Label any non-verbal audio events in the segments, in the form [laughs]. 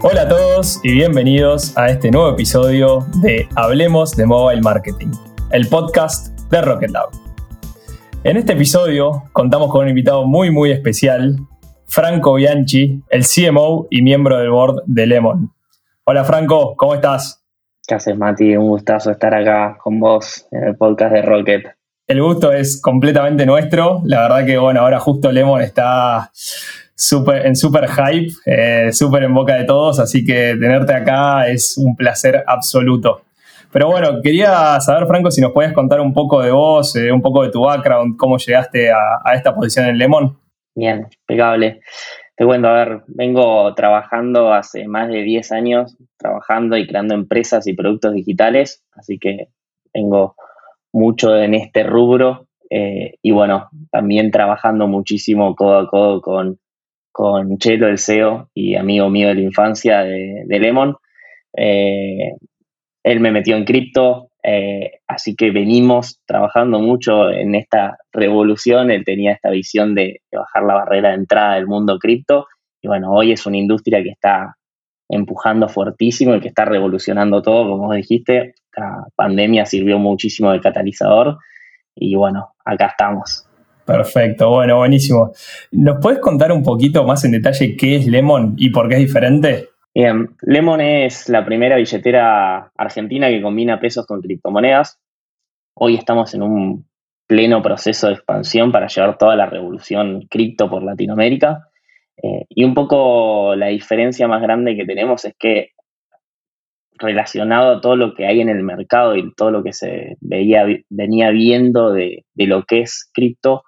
Hola a todos y bienvenidos a este nuevo episodio de Hablemos de Mobile Marketing, el podcast de Rocket Lab. En este episodio contamos con un invitado muy muy especial, Franco Bianchi, el CMO y miembro del board de Lemon. Hola Franco, ¿cómo estás? ¿Qué haces Mati? Un gustazo estar acá con vos en el podcast de Rocket. El gusto es completamente nuestro. La verdad que bueno, ahora justo Lemon está super, en super hype, eh, súper en boca de todos, así que tenerte acá es un placer absoluto. Pero bueno, quería saber, Franco, si nos podías contar un poco de vos, eh, un poco de tu background, cómo llegaste a, esta posición en Lemon. Bien, impecable. Te cuento, a ver, vengo trabajando hace más de 10 años, trabajando y creando empresas y productos digitales, así que tengo mucho en este rubro eh, y bueno, también trabajando muchísimo codo a codo con, con Chelo, el CEO y amigo mío de la infancia de, Lemon. Eh, él me metió en cripto, eh, así que venimos trabajando mucho en esta revolución. Él tenía esta visión de, bajar la barrera de entrada del mundo cripto. Y bueno, hoy es una industria que está empujando fuertísimo y que está revolucionando todo, como vos dijiste. La pandemia sirvió muchísimo de catalizador y bueno, acá estamos. Perfecto, bueno, buenísimo. ¿Nos puedes contar un poquito más en detalle qué es Lemon y por qué es diferente? Bien, Lemon es la primera billetera argentina que combina pesos con criptomonedas. Hoy estamos en un pleno proceso de expansión para llevar toda la revolución cripto por Latinoamérica. Eh, y un poco la diferencia más grande que tenemos es que relacionado a todo lo que hay en el mercado y todo lo que se veía, venía viendo de, lo que es cripto,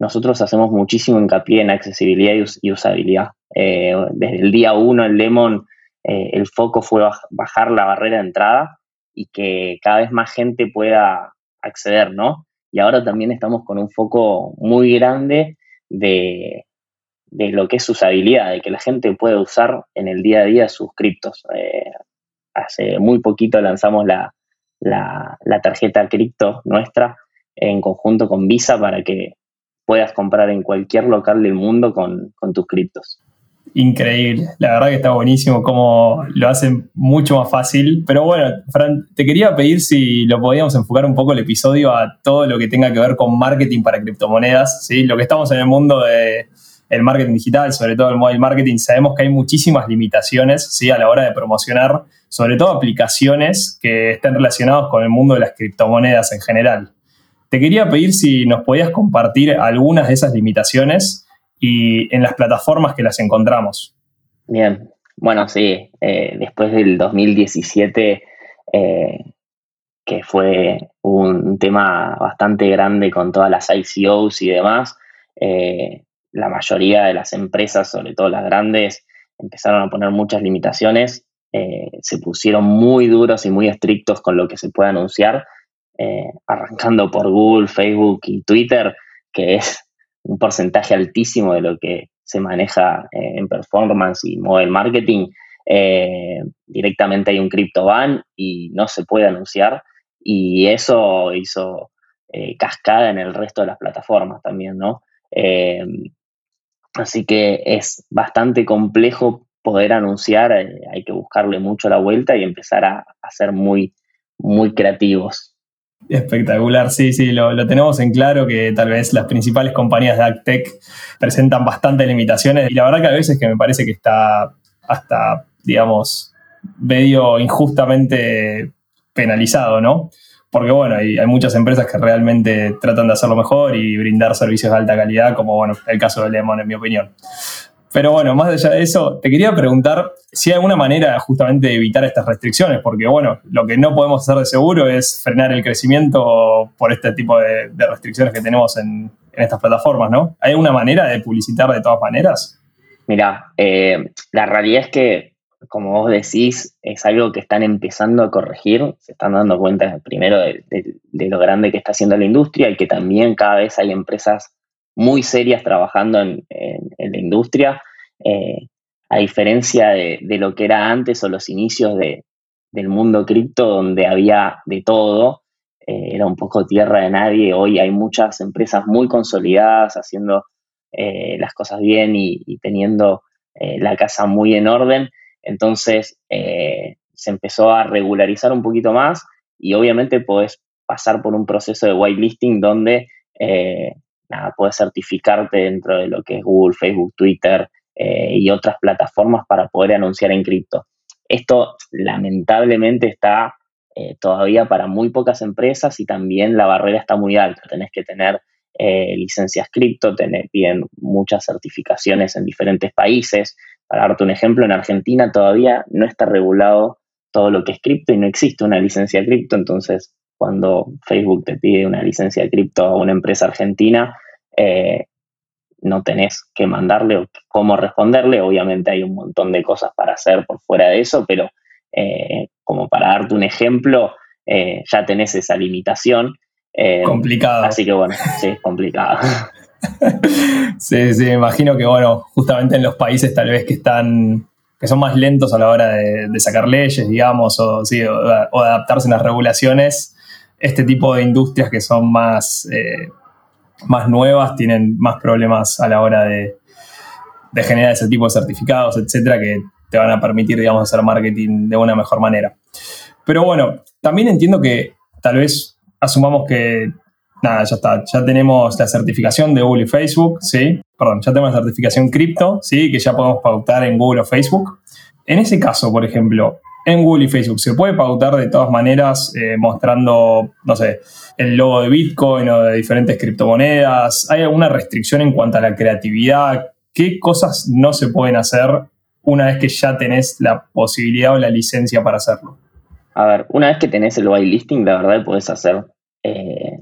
nosotros hacemos muchísimo hincapié en accesibilidad y usabilidad. Eh, desde el día uno en Lemon eh, el foco fue bajar la barrera de entrada y que cada vez más gente pueda acceder, ¿no? Y ahora también estamos con un foco muy grande de, lo que es usabilidad, de que la gente pueda usar en el día a día sus criptos. Eh, hace muy poquito lanzamos la, tarjeta cripto nuestra en conjunto con Visa para que puedas comprar en cualquier local del mundo con, con tus criptos increíble. La verdad que está buenísimo cómo lo hacen mucho más fácil. Pero bueno, Fran, te quería pedir si lo podíamos enfocar un poco el episodio a todo lo que tenga que ver con marketing para criptomonedas. ¿sí? Lo que estamos en el mundo de marketing digital, sobre todo el mobile marketing, sabemos que hay muchísimas limitaciones ¿sí? a la hora de promocionar, sobre todo aplicaciones que estén relacionadas con el mundo de las criptomonedas en general. Te quería pedir si nos podías compartir algunas de esas limitaciones y en las plataformas que las encontramos. Bien, bueno, sí, eh, después del 2017, eh, que fue un tema bastante grande con todas las ICOs y demás, eh, la mayoría de las empresas, sobre todo las grandes, empezaron a poner muchas limitaciones, se pusieron muy duros y muy estrictos con lo que se puede anunciar, arrancando por Google, Facebook y Twitter, que es un porcentaje altísimo de lo que se maneja eh, en performance y mobile marketing, eh, directamente hay un crypto ban y no se puede anunciar. Y eso hizo eh, cascada en el resto de las plataformas también, ¿no? así que es bastante complejo poder anunciar, hay que buscarle mucho la vuelta y empezar a, a ser muy, muy creativos. Espectacular, sí, sí, lo, tenemos en claro que tal vez las principales compañías de AgTech presentan bastantes limitaciones y la verdad que a veces que me parece que está hasta, digamos, medio injustamente penalizado, ¿no? Porque bueno, hay, hay, muchas empresas que realmente tratan de hacerlo mejor y brindar servicios de alta calidad, como bueno, el caso de Lemon, en mi opinión. Pero bueno, más allá de eso, te quería preguntar si hay alguna manera justamente de evitar estas restricciones, porque bueno, lo que no podemos hacer de seguro es frenar el crecimiento por este tipo de, restricciones que tenemos en, estas plataformas, ¿no? ¿Hay alguna manera de publicitar de todas maneras? Mira, eh, la realidad es que, como vos decís, es algo que están empezando a corregir, se están dando cuenta primero de, lo grande que está haciendo la industria y que también cada vez hay empresas muy serias trabajando en, la industria, eh, a diferencia de, lo que era antes o los inicios del mundo cripto, donde había de todo, eh, era un poco tierra de nadie. Hoy hay muchas empresas muy consolidadas haciendo eh, las cosas bien y, teniendo la casa muy en orden. Entonces se empezó a regularizar un poquito más y obviamente puedes pasar por un proceso de whitelisting donde nada, puedes certificarte dentro de lo que es Google, Facebook, Twitter y otras plataformas para poder anunciar en cripto. Esto lamentablemente está eh, todavía para muy pocas empresas y también la barrera está muy alta. Tenés que tener eh, licencias cripto, tener bien muchas certificaciones en diferentes países. Para darte un ejemplo, en Argentina todavía no está regulado todo lo que es cripto y no existe una licencia cripto. Entonces, cuando Facebook te pide una licencia cripto a una empresa argentina, eh, no tenés que mandarle o cómo responderle. Obviamente hay un montón de cosas para hacer por fuera de eso, pero eh, como para darte un ejemplo, eh, ya tenés esa limitación. Complicado. Así que bueno, sí, es complicado. [laughs] sí, sí, me imagino que bueno, justamente en los países tal vez que están que son más lentos a la hora de, sacar leyes, digamos, o, sí, o, adaptarse a las regulaciones, este tipo de industrias que son más más nuevas tienen más problemas a la hora de, generar ese tipo de certificados, etcétera, que te van a permitir, digamos, hacer marketing de una mejor manera. Pero bueno, también entiendo que tal vez asumamos que, nada, ya está, ya tenemos la certificación de Google y Facebook, ¿sí? Perdón, ya tenemos la certificación cripto, ¿sí? Que ya podemos pautar en Google o Facebook. En ese caso, por ejemplo, en Google y Facebook. ¿Se puede pautar de todas maneras eh, mostrando, no sé, el logo de Bitcoin o de diferentes criptomonedas? ¿Hay alguna restricción en cuanto a la creatividad? ¿Qué cosas no se pueden hacer una vez que ya tenés la posibilidad o la licencia para hacerlo? A ver, una vez que tenés el whitelisting, la verdad puedes hacer eh,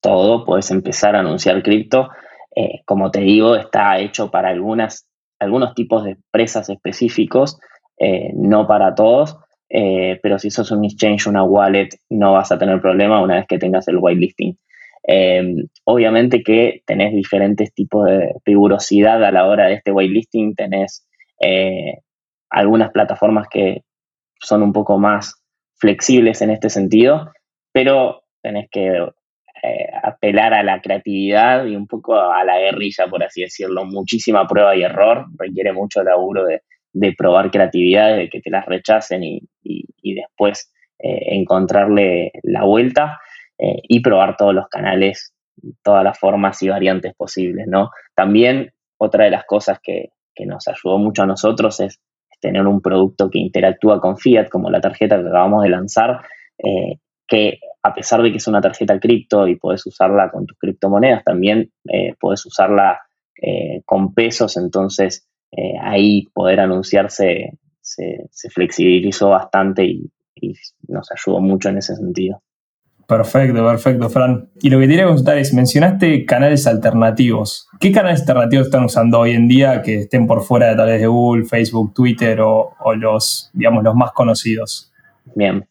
todo, puedes empezar a anunciar cripto. Eh, como te digo, está hecho para algunas, algunos tipos de empresas específicos eh, no para todos, eh, pero si sos un exchange, una wallet, no vas a tener problema una vez que tengas el whitelisting. Eh, obviamente que tenés diferentes tipos de rigurosidad a la hora de este whitelisting, tenés algunas plataformas que son un poco más flexibles en este sentido, pero tenés que apelar a la creatividad y un poco a la guerrilla, por así decirlo. Muchísima prueba y error, requiere mucho laburo de, de probar creatividades, de que te las rechacen y, después eh, encontrarle la vuelta eh, y probar todos los canales, todas las formas y variantes posibles, ¿no? También otra de las cosas que, nos ayudó mucho a nosotros es, tener un producto que interactúa con Fiat, como la tarjeta que acabamos de lanzar, eh, que a pesar de que es una tarjeta cripto y puedes usarla con tus criptomonedas, también puedes usarla con pesos, entonces eh, ahí poder anunciarse se, flexibilizó bastante y, nos ayudó mucho en ese sentido. Perfecto, perfecto, Fran. Y lo que quería consultar es, mencionaste canales alternativos. ¿Qué canales alternativos están usando hoy en día que estén por fuera de tal vez de Google, Facebook, Twitter o, los, digamos, los más conocidos? Bien.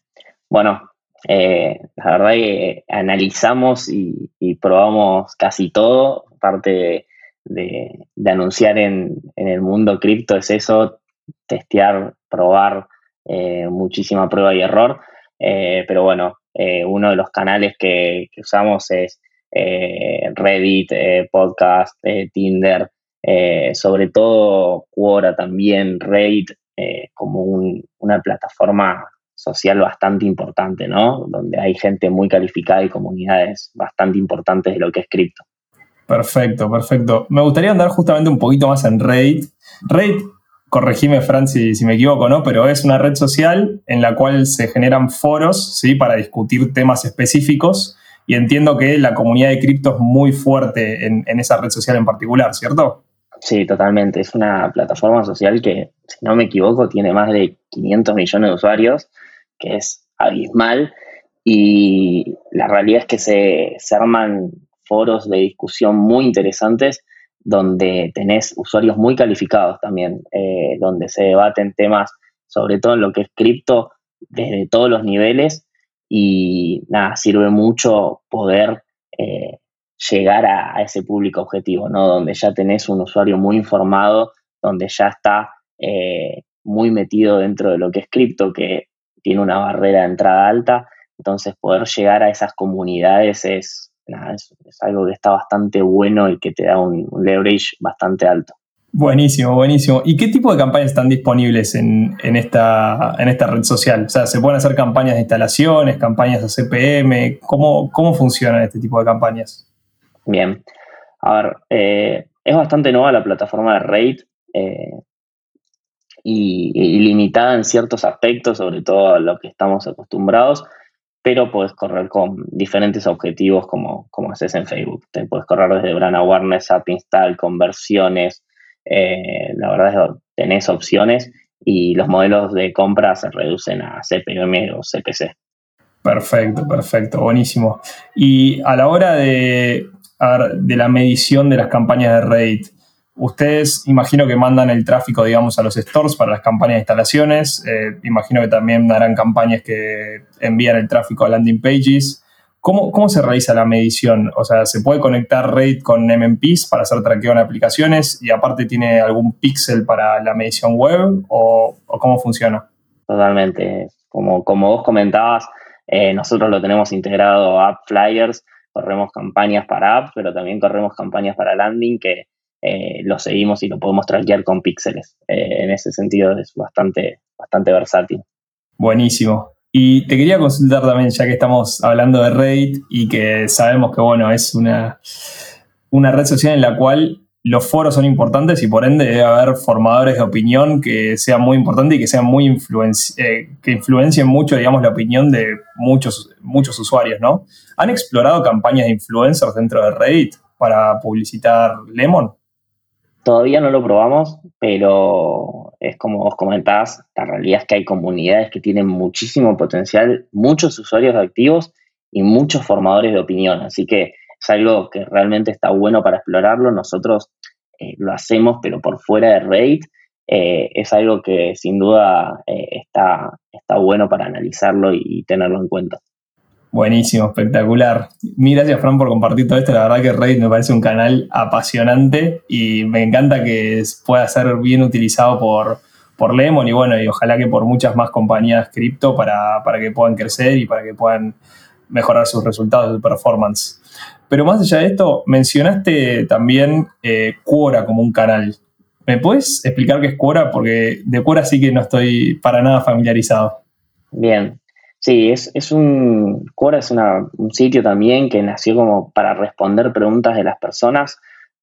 Bueno, eh, la verdad que analizamos y, y, probamos casi todo, parte de, de, anunciar en, el mundo cripto es eso, testear, probar, eh, muchísima prueba y error. Eh, pero bueno, eh, uno de los canales que, usamos es Reddit, podcast, Tinder, sobre todo Quora también, Raid, como una plataforma social bastante importante, ¿no? Donde hay gente muy calificada y comunidades bastante importantes de lo que es cripto. Perfecto, perfecto. Me gustaría andar justamente un poquito más en Reddit. Reddit, corregime Fran si, me equivoco, ¿no? Pero es una red social en la cual se generan foros, ¿sí? Para discutir temas específicos. Y entiendo que la comunidad de cripto es muy fuerte en, esa red social en particular, ¿cierto? Sí, totalmente. Es una plataforma social que, si no me equivoco, tiene más de 500 millones de usuarios, que es abismal. Y la realidad es que se, se arman foros de discusión muy interesantes donde tenés usuarios muy calificados también, eh, donde se debaten temas, sobre todo en lo que es cripto, desde todos los niveles y nada, sirve mucho poder eh, llegar a, ese público objetivo, ¿no? Donde ya tenés un usuario muy informado, donde ya está eh, muy metido dentro de lo que es cripto, que tiene una barrera de entrada alta, entonces poder llegar a esas comunidades es, es, algo que está bastante bueno y que te da un, leverage bastante alto. Buenísimo, buenísimo. ¿Y qué tipo de campañas están disponibles en, esta, en esta red social? O sea, ¿se pueden hacer campañas de instalaciones, campañas de CPM? ¿Cómo, cómo funcionan este tipo de campañas? Bien. A ver, eh, es bastante nueva la plataforma de Rate eh, y, limitada en ciertos aspectos, sobre todo a lo que estamos acostumbrados, pero puedes correr con diferentes objetivos como, haces en Facebook. Te puedes correr desde brand awareness, app install, conversiones. Eh, la verdad es que tenés opciones y los modelos de compra se reducen a CPM o CPC. Perfecto, perfecto, buenísimo. Y a la hora de, de la medición de las campañas de Reddit, Ustedes imagino que mandan el tráfico, digamos, a los stores para las campañas de instalaciones. Eh, imagino que también harán campañas que envían el tráfico a landing pages. ¿Cómo, ¿Cómo, se realiza la medición? O sea, ¿se puede conectar RAID con MMPs para hacer traqueo en aplicaciones y aparte tiene algún pixel para la medición web o, cómo funciona? Totalmente. Como, como vos comentabas, eh, nosotros lo tenemos integrado a App Flyers, corremos campañas para app, pero también corremos campañas para landing que eh, lo seguimos y lo podemos traquear con píxeles. Eh, en ese sentido es bastante, bastante versátil. Buenísimo. Y te quería consultar también, ya que estamos hablando de Reddit y que sabemos que bueno, es una, una red social en la cual los foros son importantes y por ende debe haber formadores de opinión que sean muy importantes y que sean muy eh, que influencien mucho, digamos, la opinión de muchos, muchos usuarios, ¿no? ¿Han explorado campañas de influencers dentro de Reddit para publicitar Lemon? Todavía no lo probamos, pero es como vos comentás, la realidad es que hay comunidades que tienen muchísimo potencial, muchos usuarios activos y muchos formadores de opinión. Así que es algo que realmente está bueno para explorarlo. Nosotros eh, lo hacemos, pero por fuera de Reddit. Eh, es algo que sin duda eh, está, está bueno para analizarlo y tenerlo en cuenta. Buenísimo, espectacular. Mil gracias, Fran, por compartir todo esto. La verdad que Reddit me parece un canal apasionante y me encanta que pueda ser bien utilizado por, por Lemon y bueno, y ojalá que por muchas más compañías cripto para, que puedan crecer y para que puedan mejorar sus resultados de performance. Pero más allá de esto, mencionaste también eh, Quora como un canal. ¿Me puedes explicar qué es Quora? Porque de Quora sí que no estoy para nada familiarizado. Bien, Sí, es, es un. Quora es un sitio también que nació como para responder preguntas de las personas.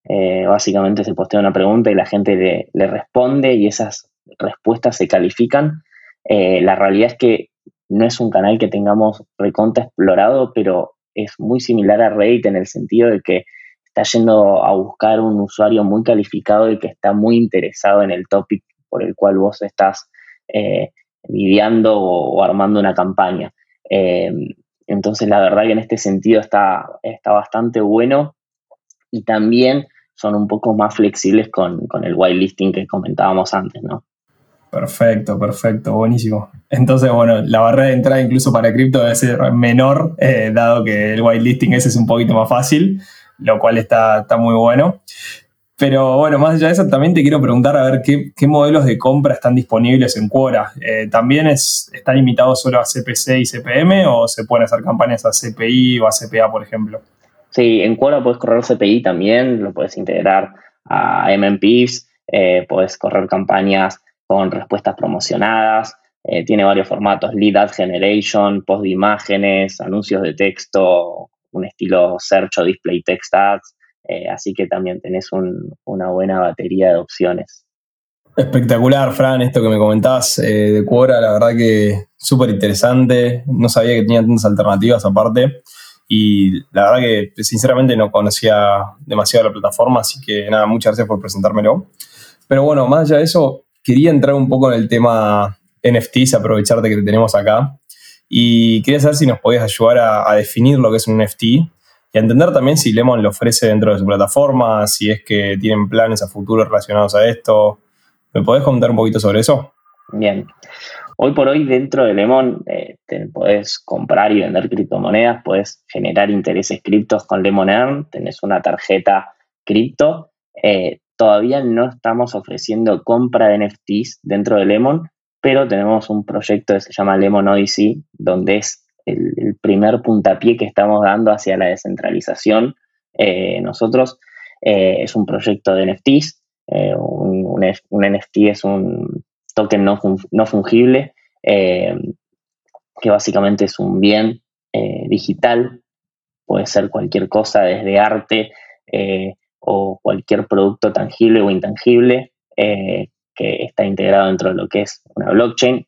Eh, básicamente se postea una pregunta y la gente le, responde y esas respuestas se califican. Eh, la realidad es que no es un canal que tengamos recontra explorado, pero es muy similar a Reddit en el sentido de que está yendo a buscar un usuario muy calificado y que está muy interesado en el topic por el cual vos estás eh, lidiando o, armando una campaña. Eh, entonces, la verdad que en este sentido está, está bastante bueno y también son un poco más flexibles con, el whitelisting que comentábamos antes, ¿no? Perfecto, perfecto, buenísimo. Entonces, bueno, la barrera de entrada incluso para cripto debe ser menor, eh, dado que el whitelisting ese es un poquito más fácil, lo cual está, está muy bueno. Pero bueno, más allá de eso, también te quiero preguntar a ver qué, modelos de compra están disponibles en Quora. Eh, ¿También es, está limitado solo a CPC y CPM o se pueden hacer campañas a CPI o a CPA, por ejemplo? Sí, en Quora puedes correr CPI también, lo puedes integrar a MMPs, eh, puedes correr campañas con respuestas promocionadas, eh, tiene varios formatos, lead ad generation, post de imágenes, anuncios de texto, un estilo search o display text ads. Eh, así que también tenés una buena batería de opciones. Espectacular, Fran, esto que me comentabas eh, de Quora, la verdad que súper interesante. No sabía que tenía tantas alternativas aparte. Y la verdad que sinceramente no conocía demasiado la plataforma, así que nada, muchas gracias por presentármelo. Pero bueno, más allá de eso, quería entrar un poco en el tema NFTs, aprovecharte que te tenemos acá. Y quería saber si nos podías ayudar a, a definir lo que es un NFT y entender también si Lemon lo ofrece dentro de su plataforma, si es que tienen planes a futuro relacionados a esto. ¿Me podés contar un poquito sobre eso? Bien. Hoy por hoy dentro de Lemon eh, podés comprar y vender criptomonedas, puedes generar intereses criptos con Lemon Earn, tenés una tarjeta cripto. Eh, todavía no estamos ofreciendo compra de NFTs dentro de Lemon, pero tenemos un proyecto que se llama Lemon Odyssey, donde es el, primer puntapié que estamos dando hacia la descentralización. Eh, nosotros eh, es un proyecto de NFTs un, un, NFT es un token no, no fungible, que básicamente es un bien digital, puede ser cualquier cosa desde arte o cualquier producto tangible o intangible que está integrado dentro de lo que es una blockchain.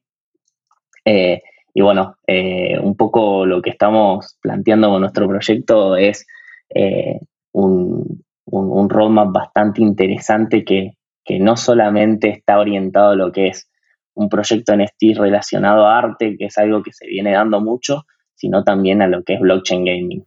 Y bueno, eh, un poco lo que estamos planteando con nuestro proyecto es eh, un, roadmap bastante interesante que, no solamente está orientado a lo que es un proyecto NFT relacionado a arte, que es algo que se viene dando mucho, sino también a lo que es blockchain gaming.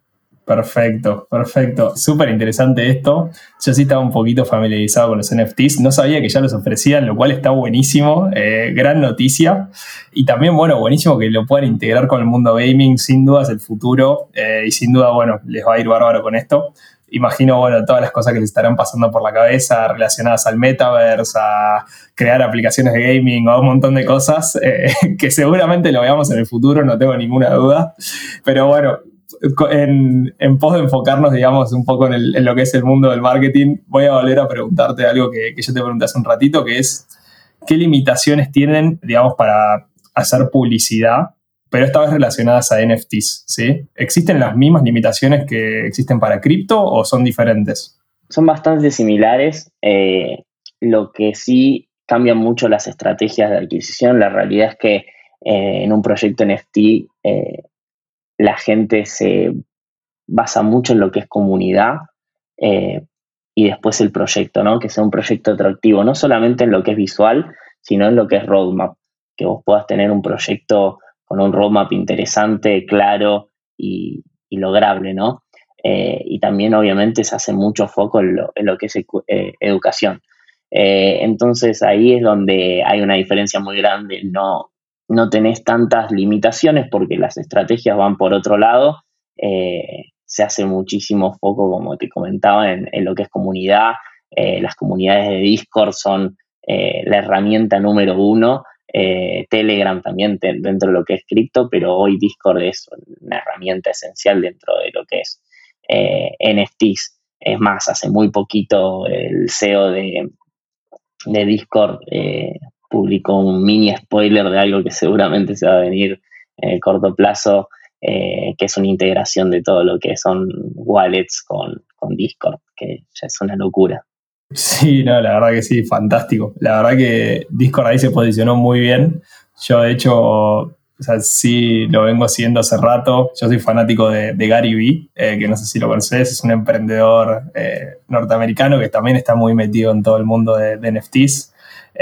Perfecto, perfecto. Súper interesante esto. Yo sí estaba un poquito familiarizado con los NFTs. No sabía que ya los ofrecían, lo cual está buenísimo. Eh, gran noticia. Y también, bueno, buenísimo que lo puedan integrar con el mundo gaming. Sin duda es el futuro. Eh, y sin duda, bueno, les va a ir bárbaro con esto. Imagino, bueno, todas las cosas que les estarán pasando por la cabeza relacionadas al metaverse, a crear aplicaciones de gaming o un montón de cosas eh, [laughs] que seguramente lo veamos en el futuro, no tengo ninguna duda. Pero bueno, en, en pos de enfocarnos, digamos, un poco en, lo que es el mundo del marketing, voy a volver a preguntarte algo que, yo te pregunté hace un ratito, que es, ¿qué limitaciones tienen, digamos, para hacer publicidad, pero esta vez relacionadas a NFTs, ¿sí? ¿Existen las mismas limitaciones que existen para cripto o son diferentes? Son bastante similares. Eh, lo que sí cambian mucho las estrategias de adquisición. La realidad es que eh, en un proyecto NFT eh, la gente se basa mucho en lo que es comunidad eh, y después el proyecto, ¿no? Que sea un proyecto atractivo, no solamente en lo que es visual, sino en lo que es roadmap, que vos puedas tener un proyecto con un roadmap interesante, claro y, lograble, ¿no? Eh, y también obviamente se hace mucho foco en lo, que es eh, educación. entonces ahí es donde hay una diferencia muy grande, no, no tenés tantas limitaciones porque las estrategias van por otro lado. Eh, se hace muchísimo foco, como te comentaba, en, lo que es comunidad. Eh, las comunidades de Discord son eh, la herramienta número uno. Telegram también dentro de lo que es cripto, pero hoy Discord es una herramienta esencial dentro de lo que es NFTs. Es más, hace muy poquito el CEO de, de Discord publicó un mini spoiler de algo que seguramente se va a venir en el corto plazo, eh, que es una integración de todo lo que son wallets con, Discord, que ya es una locura. Sí, no, la verdad que sí, fantástico. La verdad que Discord ahí se posicionó muy bien. Yo, de hecho, o sea, sí lo vengo haciendo hace rato. Yo soy fanático de, Gary Vee, eh, que no sé si lo conoces, es un emprendedor eh, norteamericano que también está muy metido en todo el mundo de NFTs.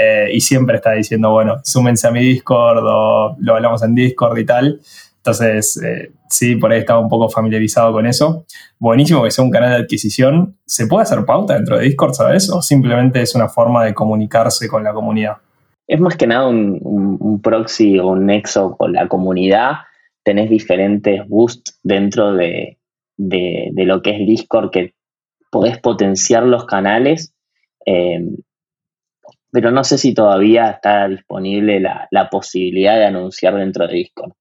Eh, y siempre está diciendo, bueno, súmense a mi Discord o lo hablamos en Discord y tal. Entonces, eh, sí, por ahí estaba un poco familiarizado con eso. Buenísimo que sea un canal de adquisición. ¿Se puede hacer pauta dentro de Discord, sabes? ¿O simplemente es una forma de comunicarse con la comunidad? Es más que nada un, proxy o un nexo con la comunidad. Tenés diferentes boosts dentro de, de, lo que es Discord que podés potenciar los canales. Eh, pero no sé si todavía está disponible la, posibilidad de anunciar dentro de Discord.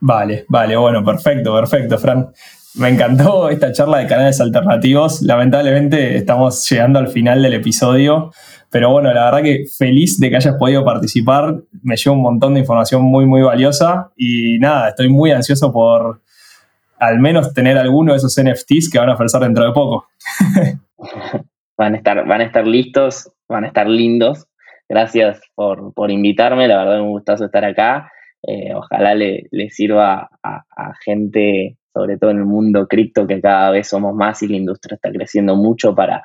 Vale, vale, bueno, perfecto, perfecto, Fran. Me encantó esta charla de canales alternativos. Lamentablemente estamos llegando al final del episodio, pero bueno, la verdad que feliz de que hayas podido participar. Me llevo un montón de información muy, muy valiosa y nada, estoy muy ansioso por al menos tener alguno de esos NFTs que van a ofrecer dentro de poco. [laughs] van, a estar, van a estar listos, van a estar lindos gracias por, invitarme, la verdad un gustazo estar acá. Eh, ojalá le, sirva a, gente, sobre todo en el mundo cripto, que cada vez somos más y la industria está creciendo mucho para,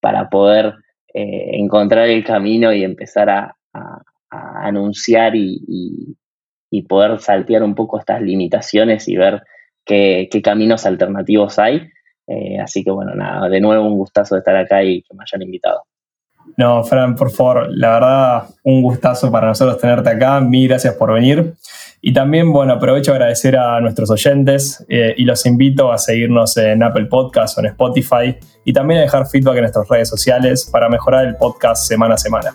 para poder eh, encontrar el camino y empezar a, anunciar y, poder saltear un poco estas limitaciones y ver qué, caminos alternativos hay. Eh, así que bueno, nada, de nuevo un gustazo de estar acá y que me hayan invitado. No, Fran, por favor, la verdad, un gustazo para nosotros tenerte acá. Mil gracias por venir. Y también, bueno, aprovecho a agradecer a nuestros oyentes eh, y los invito a seguirnos en Apple Podcasts o en Spotify y también a dejar feedback en nuestras redes sociales para mejorar el podcast semana a semana.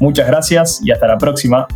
Muchas gracias y hasta la próxima.